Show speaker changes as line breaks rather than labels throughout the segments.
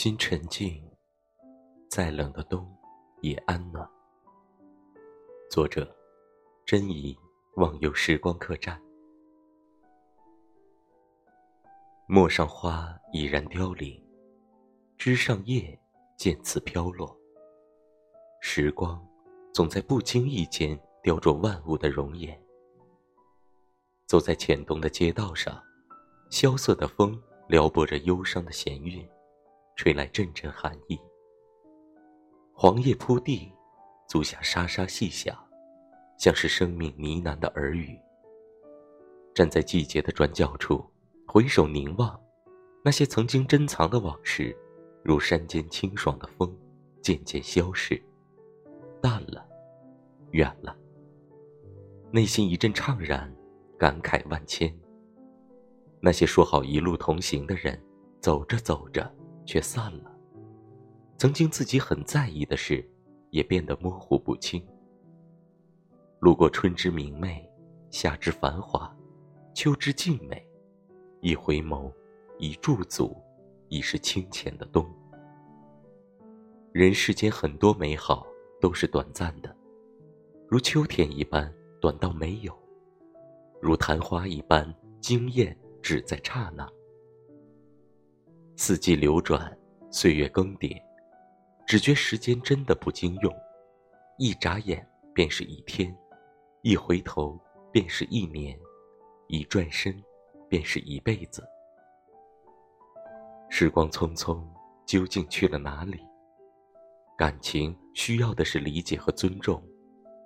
心沉静，再冷的冬也安暖。作者：真怡，忘忧时光客栈。陌上花已然凋零，枝上叶渐次飘落。时光总在不经意间雕琢万物的容颜。走在浅冬的街道上，萧瑟的风撩拨着忧伤的弦韵。吹来阵阵寒意，黄叶铺地，足下沙沙细响，像是生命呢喃的耳语。站在季节的转角处，回首凝望，那些曾经珍藏的往事，如山间清爽的风，渐渐消逝，淡了，远了。内心一阵怅然，感慨万千。那些说好一路同行的人，走着走着。却散了。曾经自己很在意的事，也变得模糊不清。路过春之明媚，夏之繁华，秋之静美，一回眸，一驻足，已是清浅的冬。人世间很多美好都是短暂的，如秋天一般短到没有，如昙花一般惊艳只在刹那。四季流转，岁月更迭，只觉时间真的不经用，一眨眼便是一天，一回头便是一年，一转身便是一辈子。时光匆匆，究竟去了哪里？感情需要的是理解和尊重，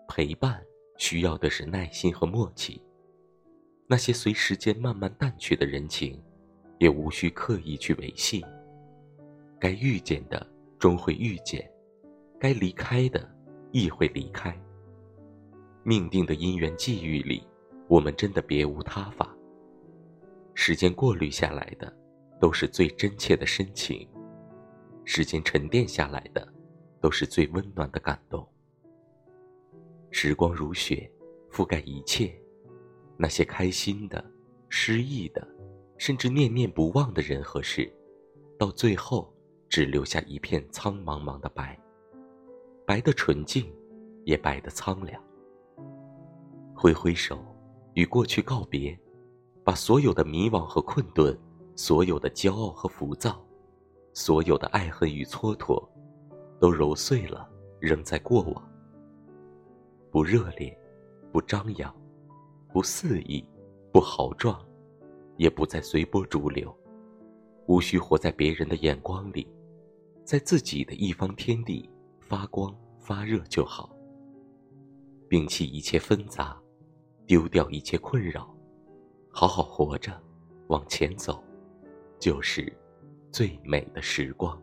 陪伴需要的是耐心和默契。那些随时间慢慢淡去的人情。也无需刻意去维系。该遇见的终会遇见，该离开的亦会离开。命定的因缘际遇里，我们真的别无他法。时间过滤下来的，都是最真切的深情；时间沉淀下来的，都是最温暖的感动。时光如雪，覆盖一切，那些开心的，失意的。甚至念念不忘的人和事，到最后只留下一片苍茫茫的白，白的纯净，也白的苍凉。挥挥手，与过去告别，把所有的迷惘和困顿，所有的骄傲和浮躁，所有的爱恨与蹉跎，都揉碎了，扔在过往。不热烈，不张扬，不肆意，不豪壮。也不再随波逐流，无需活在别人的眼光里，在自己的一方天地发光发热就好。摒弃一切纷杂，丢掉一切困扰，好好活着，往前走，就是最美的时光。